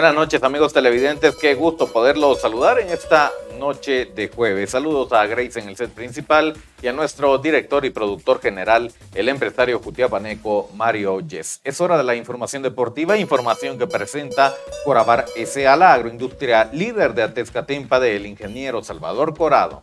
Buenas noches amigos televidentes, qué gusto poderlos saludar en esta noche de jueves. Saludos a Grace en el set principal y a nuestro director y productor general, el empresario jutiapaneco Mario Yes. Es hora de la información deportiva, información que presenta Corabar S.A. la agroindustria líder de Atezcatempa del ingeniero Salvador Corado.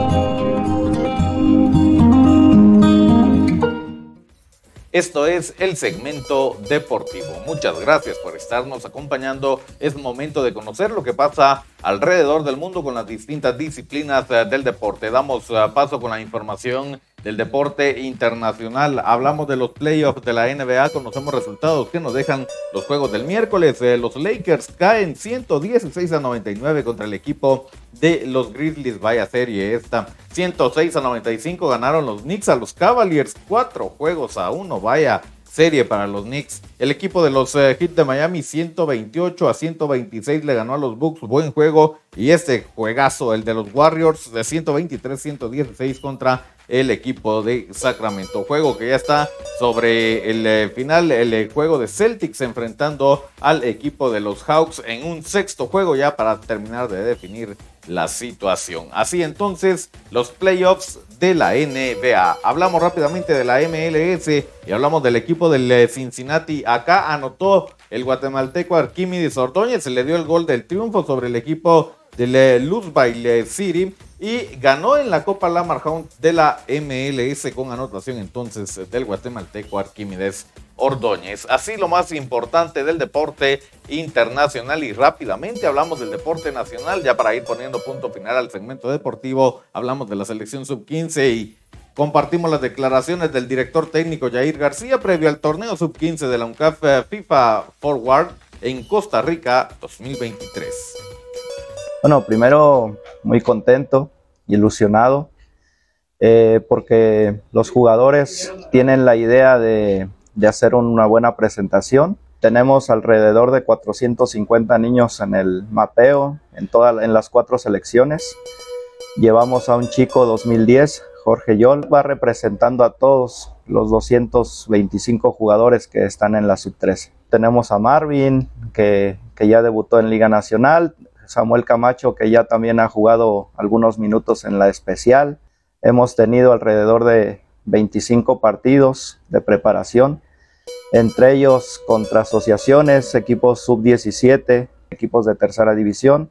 Esto es el segmento deportivo. Muchas gracias por estarnos acompañando. Es momento de conocer lo que pasa alrededor del mundo con las distintas disciplinas eh, del deporte. Damos eh, paso con la información del deporte internacional. Hablamos de los playoffs de la NBA, conocemos resultados que nos dejan los juegos del miércoles. Eh, los Lakers caen 116 a 99 contra el equipo de los Grizzlies. Vaya serie esta. 106 a 95 ganaron los Knicks a los Cavaliers. Cuatro juegos a uno. Vaya serie para los Knicks. El equipo de los eh, Heat de Miami 128 a 126 le ganó a los Bucks. Buen juego. Y este juegazo, el de los Warriors de 123-116 contra el equipo de Sacramento. Juego que ya está sobre el eh, final, el eh, juego de Celtics enfrentando al equipo de los Hawks en un sexto juego ya para terminar de definir la situación. Así entonces, los playoffs de la NBA. Hablamos rápidamente de la MLS y hablamos del equipo del eh, Cincinnati. Acá anotó el guatemalteco Arquímedes Ordóñez, se le dio el gol del triunfo sobre el equipo del Louisville City y ganó en la Copa Lamar de la MLS con anotación entonces del guatemalteco Arquímedes Ordóñez. Así lo más importante del deporte internacional y rápidamente hablamos del deporte nacional ya para ir poniendo punto final al segmento deportivo. Hablamos de la selección sub-15 y compartimos las declaraciones del director técnico Jair García previo al torneo sub-15 de la UNCAF eh, FIFA Forward en Costa Rica 2023. Bueno, primero muy contento, ilusionado, eh, porque los jugadores tienen la idea de, hacer una buena presentación. Tenemos alrededor de 450 niños en el mapeo, en, toda, en las cuatro selecciones. Llevamos a un chico 2010, Jorge Yol, va representando a todos los 225 jugadores que están en la sub-13. Tenemos a Marvin, que, que ya debutó en Liga Nacional, Samuel Camacho, que ya también ha jugado algunos minutos en la especial. Hemos tenido alrededor de 25 partidos de preparación, entre ellos contra asociaciones, equipos sub-17, equipos de tercera división,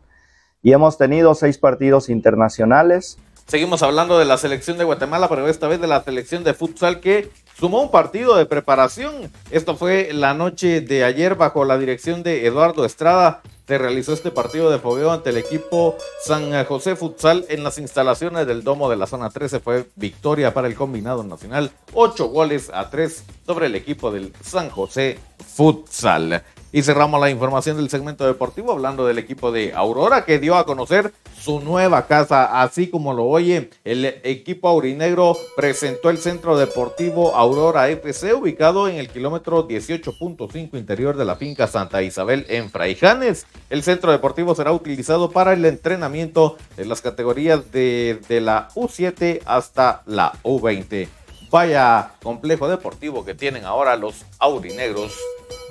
y hemos tenido seis partidos internacionales. Seguimos hablando de la selección de Guatemala, pero esta vez de la selección de futsal que sumó un partido de preparación. Esto fue la noche de ayer bajo la dirección de Eduardo Estrada se realizó este partido de fogueo ante el equipo San José Futsal en las instalaciones del domo de la zona 13. Fue victoria para el combinado nacional, 8 goles a 3 sobre el equipo del San José Futsal. Y cerramos la información del segmento deportivo hablando del equipo de Aurora que dio a conocer su nueva casa, así como lo oye. El equipo aurinegro presentó el centro deportivo Aurora FC ubicado en el kilómetro 18.5 interior de la finca Santa Isabel en Fraijanes. El centro deportivo será utilizado para el entrenamiento de las categorías de, de la U7 hasta la U20. Vaya complejo deportivo que tienen ahora los aurinegros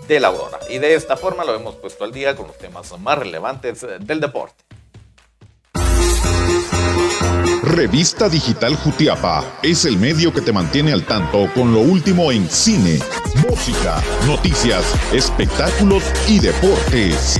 de la Aurora. Y de esta forma lo hemos puesto al día con los temas más relevantes del deporte. Revista Digital Jutiapa es el medio que te mantiene al tanto con lo último en cine, música, noticias, espectáculos y deportes.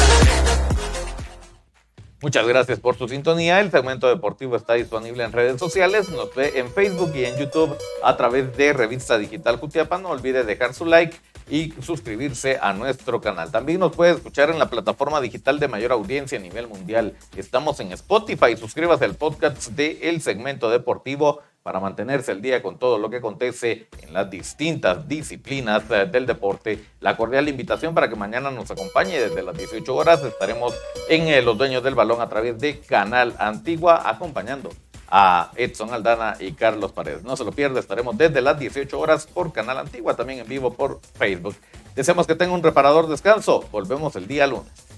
Muchas gracias por su sintonía. El segmento deportivo está disponible en redes sociales. Nos ve en Facebook y en YouTube a través de Revista Digital Jutiapa. No olvide dejar su like y suscribirse a nuestro canal. También nos puede escuchar en la plataforma digital de mayor audiencia a nivel mundial. Estamos en Spotify. Suscríbase al podcast de El Segmento Deportivo para mantenerse al día con todo lo que acontece en las distintas disciplinas eh, del deporte. La cordial invitación para que mañana nos acompañe desde las 18 horas. Estaremos en eh, Los Dueños del Balón a través de Canal Antigua acompañando a Edson Aldana y Carlos Paredes. No se lo pierda, estaremos desde las 18 horas por Canal Antigua, también en vivo por Facebook. Deseamos que tenga un reparador descanso. Volvemos el día lunes.